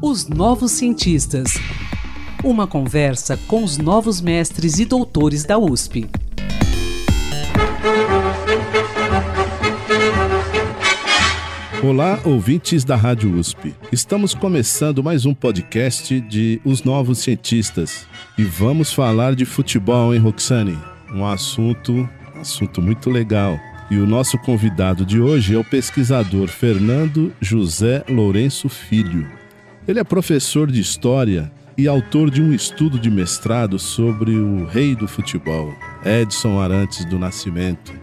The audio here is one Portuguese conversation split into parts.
Os Novos Cientistas. Uma conversa com os novos mestres e doutores da USP. Olá, ouvintes da Rádio USP. Estamos começando mais um podcast de Os Novos Cientistas. E vamos falar de futebol, hein, Roxane? Um assunto, assunto muito legal. E o nosso convidado de hoje é o pesquisador Fernando José Lourenço Filho. Ele é professor de História e autor de um estudo de mestrado sobre o rei do futebol, Edson Arantes do Nascimento,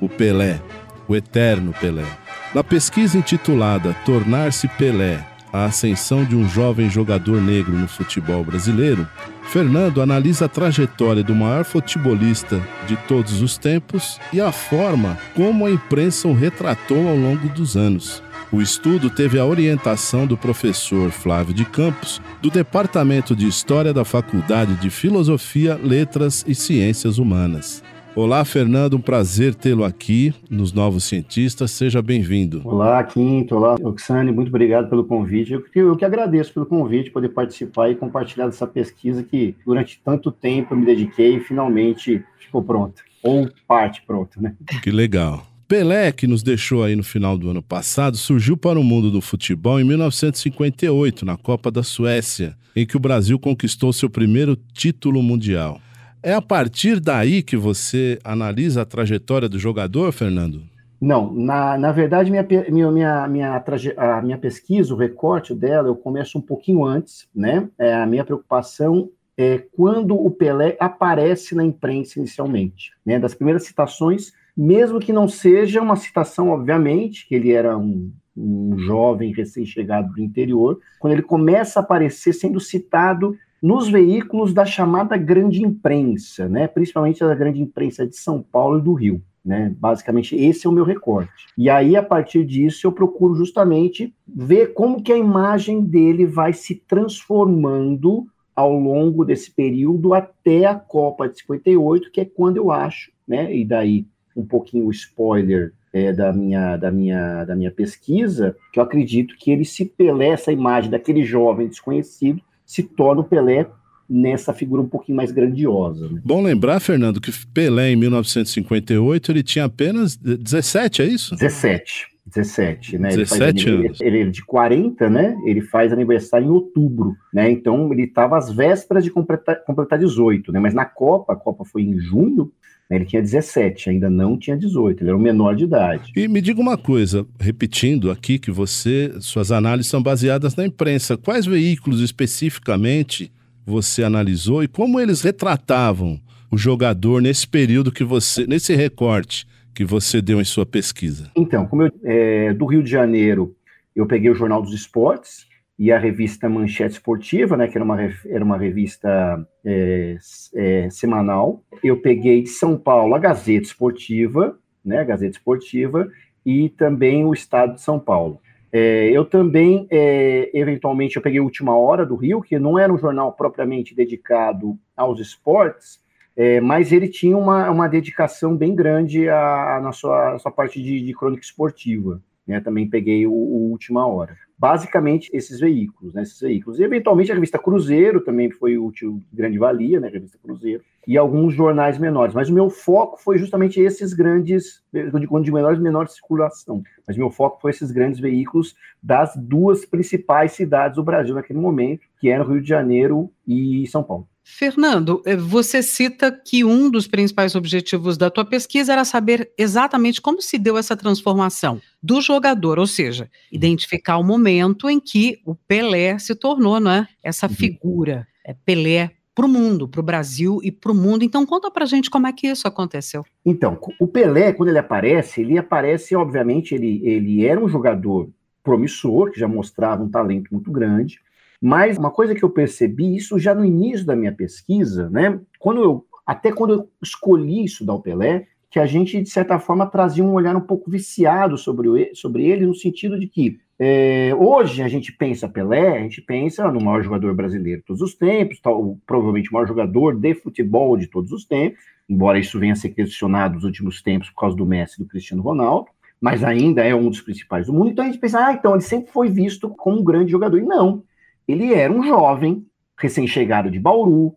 o Pelé, o eterno Pelé. Na pesquisa intitulada Tornar-se Pelé, a ascensão de um jovem jogador negro no futebol brasileiro, Fernando analisa a trajetória do maior futebolista de todos os tempos e a forma como a imprensa o retratou ao longo dos anos. O estudo teve a orientação do professor Flávio de Campos, do Departamento de História da Faculdade de Filosofia, Letras e Ciências Humanas. Olá, Fernando, um prazer tê-lo aqui nos Novos Cientistas. Seja bem-vindo. Olá, Quinto. Olá, Oxane. Muito obrigado pelo convite. Eu que, eu que agradeço pelo convite, poder participar e compartilhar dessa pesquisa que durante tanto tempo eu me dediquei e finalmente ficou pronta. Ou parte pronta, né? Que legal. Pelé, que nos deixou aí no final do ano passado, surgiu para o mundo do futebol em 1958, na Copa da Suécia, em que o Brasil conquistou seu primeiro título mundial. É a partir daí que você analisa a trajetória do jogador, Fernando? Não, na, na verdade, minha, minha, minha, minha, a minha pesquisa, o recorte dela, eu começo um pouquinho antes, né? É, a minha preocupação é quando o Pelé aparece na imprensa inicialmente. Né? Das primeiras citações mesmo que não seja uma citação, obviamente, que ele era um, um jovem recém-chegado do interior, quando ele começa a aparecer sendo citado nos veículos da chamada grande imprensa, né, principalmente da grande imprensa de São Paulo e do Rio. Né? Basicamente, esse é o meu recorte. E aí, a partir disso, eu procuro justamente ver como que a imagem dele vai se transformando ao longo desse período até a Copa de 58, que é quando eu acho, né? E daí um pouquinho o spoiler é, da, minha, da, minha, da minha pesquisa, que eu acredito que ele se Pelé, essa imagem daquele jovem desconhecido, se torna o Pelé nessa figura um pouquinho mais grandiosa. Né? Bom lembrar, Fernando, que Pelé, em 1958, ele tinha apenas 17, é isso? 17. 17, né? 17 ele anos. Ele é de 40, né? Ele faz aniversário em outubro, né? Então ele estava às vésperas de completar, completar 18, né? Mas na Copa, a Copa foi em junho? Ele tinha 17, ainda não tinha 18, ele era um menor de idade. E me diga uma coisa, repetindo aqui que você, suas análises são baseadas na imprensa. Quais veículos especificamente você analisou e como eles retratavam o jogador nesse período que você, nesse recorte? que você deu em sua pesquisa? Então, como eu, é, do Rio de Janeiro, eu peguei o Jornal dos Esportes e a revista Manchete Esportiva, né, que era uma, era uma revista é, é, semanal. Eu peguei de São Paulo a Gazeta Esportiva, né, a Gazeta Esportiva, e também o Estado de São Paulo. É, eu também, é, eventualmente, eu peguei Última Hora do Rio, que não era um jornal propriamente dedicado aos esportes, é, mas ele tinha uma, uma dedicação bem grande a na sua, sua parte de, de crônica esportiva. Né? Também peguei o, o Última Hora basicamente esses veículos, né, esses veículos. E, eventualmente, a revista Cruzeiro também foi útil, grande valia, né, a revista Cruzeiro, e alguns jornais menores. Mas o meu foco foi justamente esses grandes, digo de menores, menor circulação, mas meu foco foi esses grandes veículos das duas principais cidades do Brasil naquele momento, que eram Rio de Janeiro e São Paulo. Fernando, eh, você cita que um dos principais objetivos da tua pesquisa era saber exatamente como se deu essa transformação do jogador, ou seja, identificar o momento em que o Pelé se tornou, não é, essa uhum. figura, é, Pelé para o mundo, para o Brasil e para o mundo. Então, conta para gente como é que isso aconteceu. Então, o Pelé, quando ele aparece, ele aparece, obviamente, ele, ele era um jogador promissor, que já mostrava um talento muito grande, mas uma coisa que eu percebi, isso já no início da minha pesquisa, né? Quando eu, até quando eu escolhi estudar o Pelé, que a gente, de certa forma, trazia um olhar um pouco viciado sobre, o, sobre ele, no sentido de que é, hoje a gente pensa Pelé, a gente pensa no maior jogador brasileiro de todos os tempos, tal, provavelmente o maior jogador de futebol de todos os tempos, embora isso venha a ser questionado nos últimos tempos por causa do Messi e do Cristiano Ronaldo, mas ainda é um dos principais do mundo. Então a gente pensa, ah, então ele sempre foi visto como um grande jogador. E não, ele era um jovem, recém-chegado de Bauru,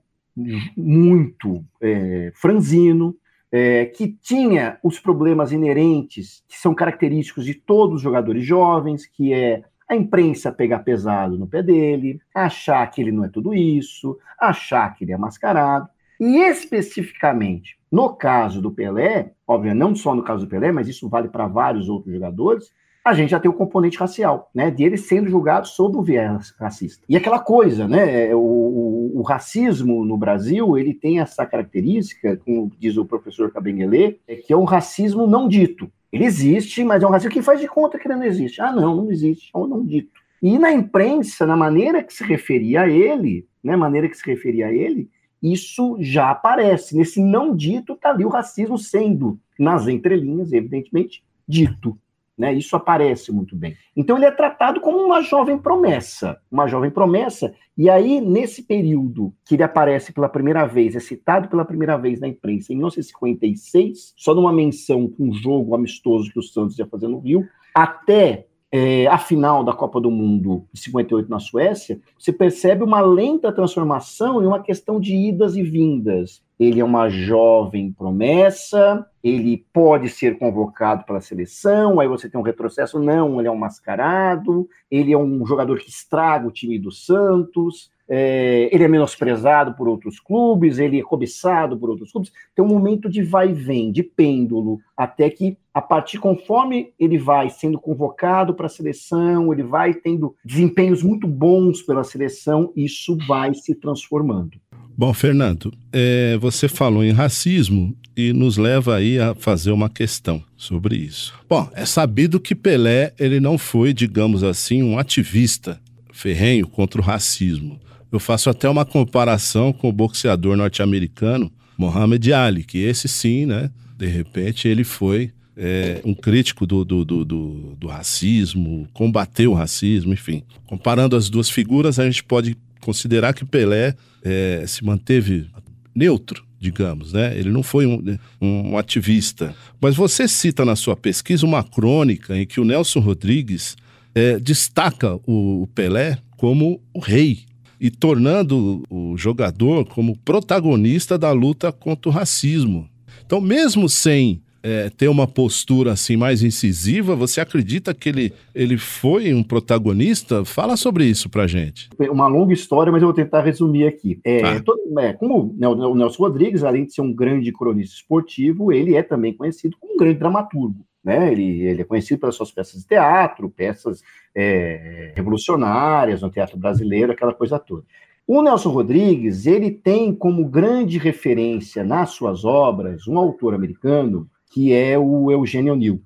muito é, franzino, é, que tinha os problemas inerentes, que são característicos de todos os jogadores jovens, que é a imprensa pegar pesado no pé dele, achar que ele não é tudo isso, achar que ele é mascarado. E especificamente, no caso do Pelé, óbvio, não só no caso do Pelé, mas isso vale para vários outros jogadores, a gente já tem o componente racial, né? De ele sendo julgado sob o viés racista. E aquela coisa, né? O, o, o, racismo no Brasil, ele tem essa característica, como diz o professor Cabenguele, é que é um racismo não dito. Ele existe, mas é um racismo que faz de conta que ele não existe. Ah, não, não existe, é um não dito. E na imprensa, na maneira que se referia a ele, né? Maneira que se referia a ele, isso já aparece. Nesse não dito, está ali o racismo sendo, nas entrelinhas, evidentemente, dito. Né? Isso aparece muito bem. Então ele é tratado como uma jovem promessa, uma jovem promessa. E aí nesse período que ele aparece pela primeira vez, é citado pela primeira vez na imprensa em 1956, só numa menção com um jogo amistoso que o Santos ia fazer no Rio, até é, a final da Copa do Mundo de 58 na Suécia, você percebe uma lenta transformação em uma questão de idas e vindas. Ele é uma jovem promessa, ele pode ser convocado pela seleção, aí você tem um retrocesso, não, ele é um mascarado, ele é um jogador que estraga o time do Santos, é, ele é menosprezado por outros clubes, ele é cobiçado por outros clubes. Tem um momento de vai e vem, de pêndulo, até que, a partir conforme ele vai sendo convocado para a seleção, ele vai tendo desempenhos muito bons pela seleção, isso vai se transformando. Bom, Fernando, é, você falou em racismo e nos leva aí a fazer uma questão sobre isso. Bom, é sabido que Pelé ele não foi, digamos assim, um ativista ferrenho contra o racismo. Eu faço até uma comparação com o boxeador norte-americano Muhammad Ali, que esse sim, né? De repente ele foi é, um crítico do, do, do, do, do racismo, combateu o racismo, enfim. Comparando as duas figuras, a gente pode considerar que Pelé é, se manteve neutro, digamos, né? Ele não foi um, um, um, ativista. Mas você cita na sua pesquisa uma crônica em que o Nelson Rodrigues é, destaca o, o Pelé como o rei e tornando o jogador como protagonista da luta contra o racismo. Então, mesmo sem é, ter uma postura assim mais incisiva, você acredita que ele, ele foi um protagonista? Fala sobre isso pra gente. Uma longa história, mas eu vou tentar resumir aqui. É, ah. todo, é, como né, o Nelson Rodrigues, além de ser um grande cronista esportivo, ele é também conhecido como um grande dramaturgo. Né? Ele, ele é conhecido pelas suas peças de teatro, peças é, revolucionárias no teatro brasileiro, aquela coisa toda. O Nelson Rodrigues, ele tem como grande referência nas suas obras um autor americano que é o Eugênio O'Neill.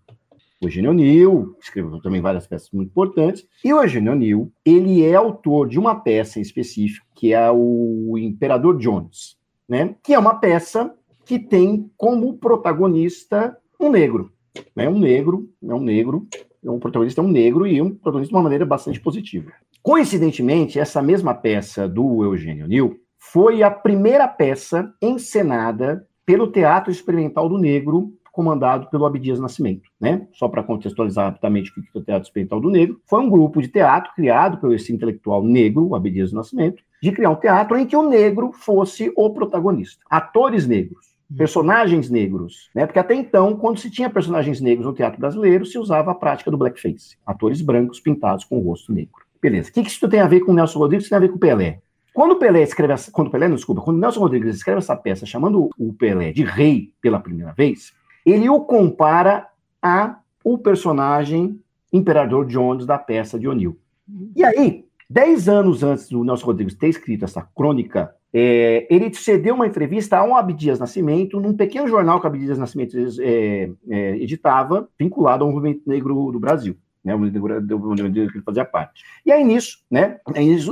Eugênio O'Neill escreveu também várias peças muito importantes, e o Eugênio O'Neill, ele é autor de uma peça em específico, que é o Imperador Jones, né? que é uma peça que tem como protagonista um negro é um negro, é um negro, é um protagonista é um negro e um protagonista de uma maneira bastante positiva. Coincidentemente, essa mesma peça do Eugênio Nil foi a primeira peça encenada pelo Teatro Experimental do Negro, comandado pelo Abdias Nascimento, né? Só para contextualizar rapidamente o que é o Teatro Experimental do Negro, foi um grupo de teatro criado pelo esse intelectual negro, Abdias Nascimento, de criar um teatro em que o negro fosse o protagonista. Atores negros, personagens negros, né? Porque até então, quando se tinha personagens negros no teatro brasileiro, se usava a prática do blackface, atores brancos pintados com o rosto negro. Beleza. O que, que isso tem a ver com o Nelson Rodrigues? Isso tem a ver com o Pelé. Quando o Pelé escreve, quando Pelé, não, desculpa, quando Nelson Rodrigues escreve essa peça chamando o Pelé de rei pela primeira vez, ele o compara a o personagem Imperador Jones da peça de O'Neill. E aí, dez anos antes do Nelson Rodrigues ter escrito essa crônica é, ele cedeu uma entrevista a um Abdias Nascimento, num pequeno jornal que Abdias Nascimento é, é, editava, vinculado ao movimento negro do Brasil. Né, o movimento negro que ele fazia parte. E aí nisso, né,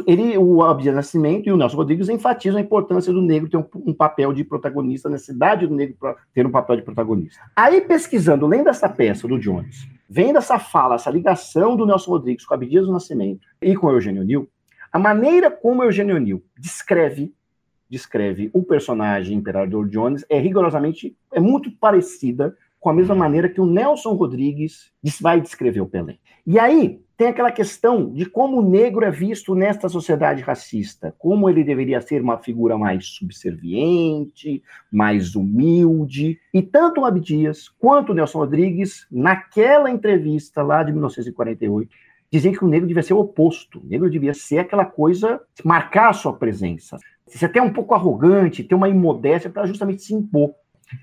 ele, o Abdias Nascimento e o Nelson Rodrigues enfatizam a importância do negro ter um, um papel de protagonista, a necessidade do negro ter um papel de protagonista. Aí pesquisando, lendo essa peça do Jones, vendo essa fala, essa ligação do Nelson Rodrigues com Abdias Nascimento e com Eugênio Nil, a maneira como Eugênio Nil descreve descreve o personagem Imperador Jones é rigorosamente, é muito parecida com a mesma maneira que o Nelson Rodrigues vai descrever o Pelé. E aí tem aquela questão de como o negro é visto nesta sociedade racista, como ele deveria ser uma figura mais subserviente, mais humilde. E tanto o Abdias quanto o Nelson Rodrigues, naquela entrevista lá de 1948, diziam que o negro devia ser o oposto. O negro devia ser aquela coisa, marcar a sua presença. Ser até um pouco arrogante, ter uma imodéstia para justamente se impor.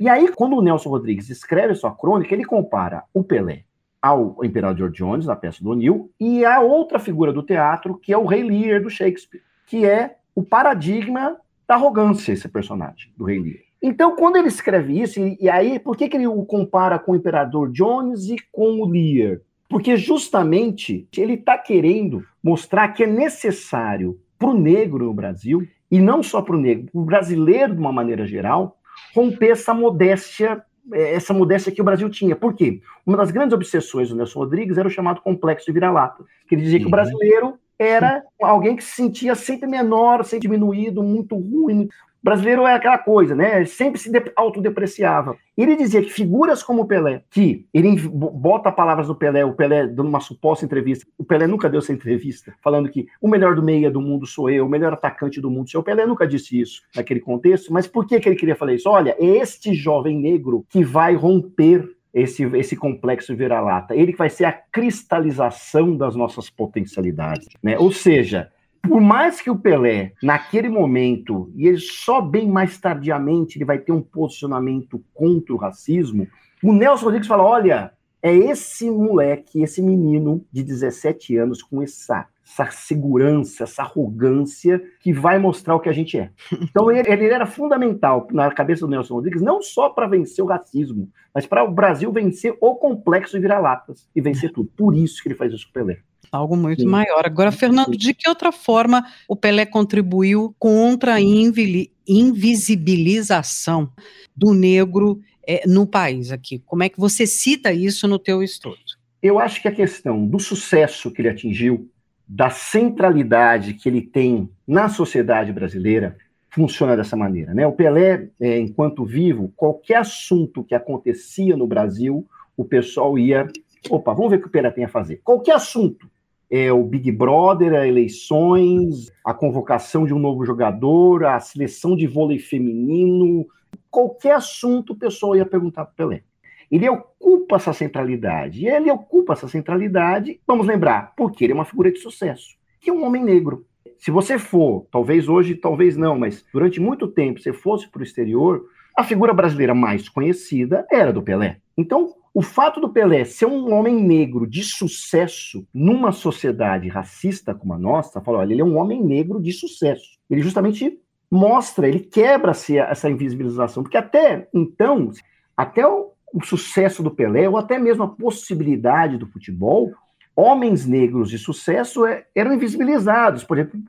E aí, quando o Nelson Rodrigues escreve sua crônica, ele compara o Pelé ao Imperador Jones, na peça do O'Neill, e a outra figura do teatro, que é o Rei Lear, do Shakespeare, que é o paradigma da arrogância, esse personagem, do Rei Lear. Então, quando ele escreve isso, e, e aí, por que, que ele o compara com o Imperador Jones e com o Lear? Porque justamente ele está querendo mostrar que é necessário para o negro no Brasil, e não só para o negro, para o brasileiro de uma maneira geral, romper essa modéstia, é, essa modéstia que o Brasil tinha. Por quê? Uma das grandes obsessões do Nelson Rodrigues era o chamado complexo de vira-lata, que ele dizia que o uhum. brasileiro era alguém que se sentia sempre menor, sempre diminuído, muito ruim, brasileiro é aquela coisa, né? Ele sempre se autodepreciava. Ele dizia que figuras como o Pelé, que ele bota palavras do Pelé, o Pelé dando uma suposta entrevista, o Pelé nunca deu essa entrevista, falando que o melhor do meia do mundo sou eu, o melhor atacante do mundo sou eu. O Pelé nunca disse isso naquele contexto, mas por que, que ele queria falar isso? Olha, é este jovem negro que vai romper esse, esse complexo vira-lata. Ele vai ser a cristalização das nossas potencialidades, né? Ou seja, por mais que o Pelé, naquele momento, e ele só bem mais tardiamente, ele vai ter um posicionamento contra o racismo, o Nelson Rodrigues fala: olha, é esse moleque, esse menino de 17 anos com essa, essa segurança, essa arrogância que vai mostrar o que a gente é. Então ele, ele era fundamental na cabeça do Nelson Rodrigues, não só para vencer o racismo, mas para o Brasil vencer o complexo de vira-latas e vencer tudo. Por isso que ele faz isso com o Pelé. Algo muito Sim. maior. Agora, Fernando, de que outra forma o Pelé contribuiu contra a invisibilização do negro é, no país aqui? Como é que você cita isso no teu estudo? Eu acho que a questão do sucesso que ele atingiu, da centralidade que ele tem na sociedade brasileira, funciona dessa maneira. Né? O Pelé, é, enquanto vivo, qualquer assunto que acontecia no Brasil, o pessoal ia. Opa, vamos ver o que o Pelé tem a fazer. Qualquer assunto é, o Big Brother, as eleições, a convocação de um novo jogador, a seleção de vôlei feminino, qualquer assunto o pessoal ia perguntar para o Pelé. Ele ocupa essa centralidade. E ele ocupa essa centralidade, vamos lembrar, porque ele é uma figura de sucesso, que é um homem negro. Se você for, talvez hoje, talvez não, mas durante muito tempo, se fosse para o exterior, a figura brasileira mais conhecida era do Pelé. Então, o fato do Pelé ser um homem negro de sucesso numa sociedade racista como a nossa, fala, olha, ele é um homem negro de sucesso. Ele justamente mostra, ele quebra essa invisibilização, porque até então, até o, o sucesso do Pelé, ou até mesmo a possibilidade do futebol, homens negros de sucesso é, eram invisibilizados. Por exemplo,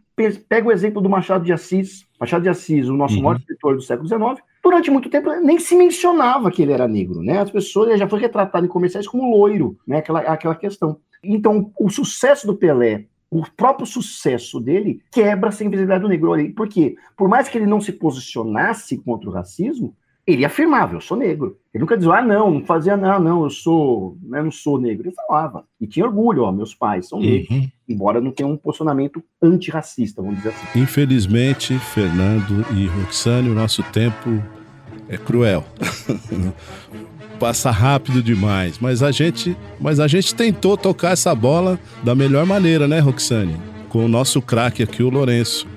pega o exemplo do Machado de Assis. Machado de Assis, o nosso uhum. maior escritor do século XIX, durante muito tempo nem se mencionava que ele era negro, né? As pessoas já foi retratado em comerciais como loiro, né? Aquela, aquela questão. Então, o sucesso do Pelé, o próprio sucesso dele quebra essa invisibilidade do negro. Por quê? Por mais que ele não se posicionasse contra o racismo, ele afirmava, eu sou negro. Ele nunca dizia, ah, não, não fazia, não, não, eu sou, eu não sou negro. Ele falava. E tinha orgulho, ó, meus pais são negros. Uhum. Embora não tenha um posicionamento antirracista, vamos dizer assim. Infelizmente, Fernando e Roxane, o nosso tempo é cruel. Passa rápido demais, mas a gente, mas a gente tentou tocar essa bola da melhor maneira, né, Roxane? Com o nosso craque aqui, o Lourenço,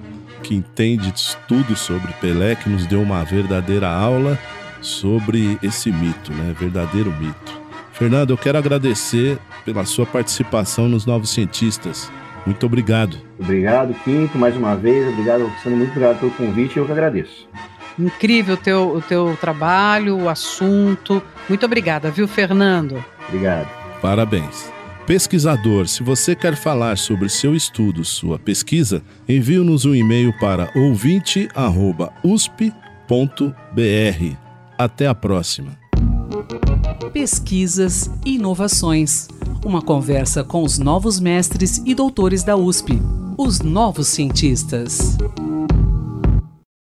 que entende tudo sobre Pelé, que nos deu uma verdadeira aula sobre esse mito, né? Verdadeiro mito. Fernando, eu quero agradecer pela sua participação nos Novos Cientistas. Muito obrigado. Obrigado, Quinto, mais uma vez. Obrigado, Roxane. Muito obrigado pelo convite. Eu que agradeço. Incrível o teu, o teu trabalho, o assunto. Muito obrigada, viu, Fernando? Obrigado. Parabéns. Pesquisador, se você quer falar sobre seu estudo, sua pesquisa, envie-nos um e-mail para ouvinte.usp.br. Até a próxima. Pesquisas e inovações. Uma conversa com os novos mestres e doutores da USP, os novos cientistas.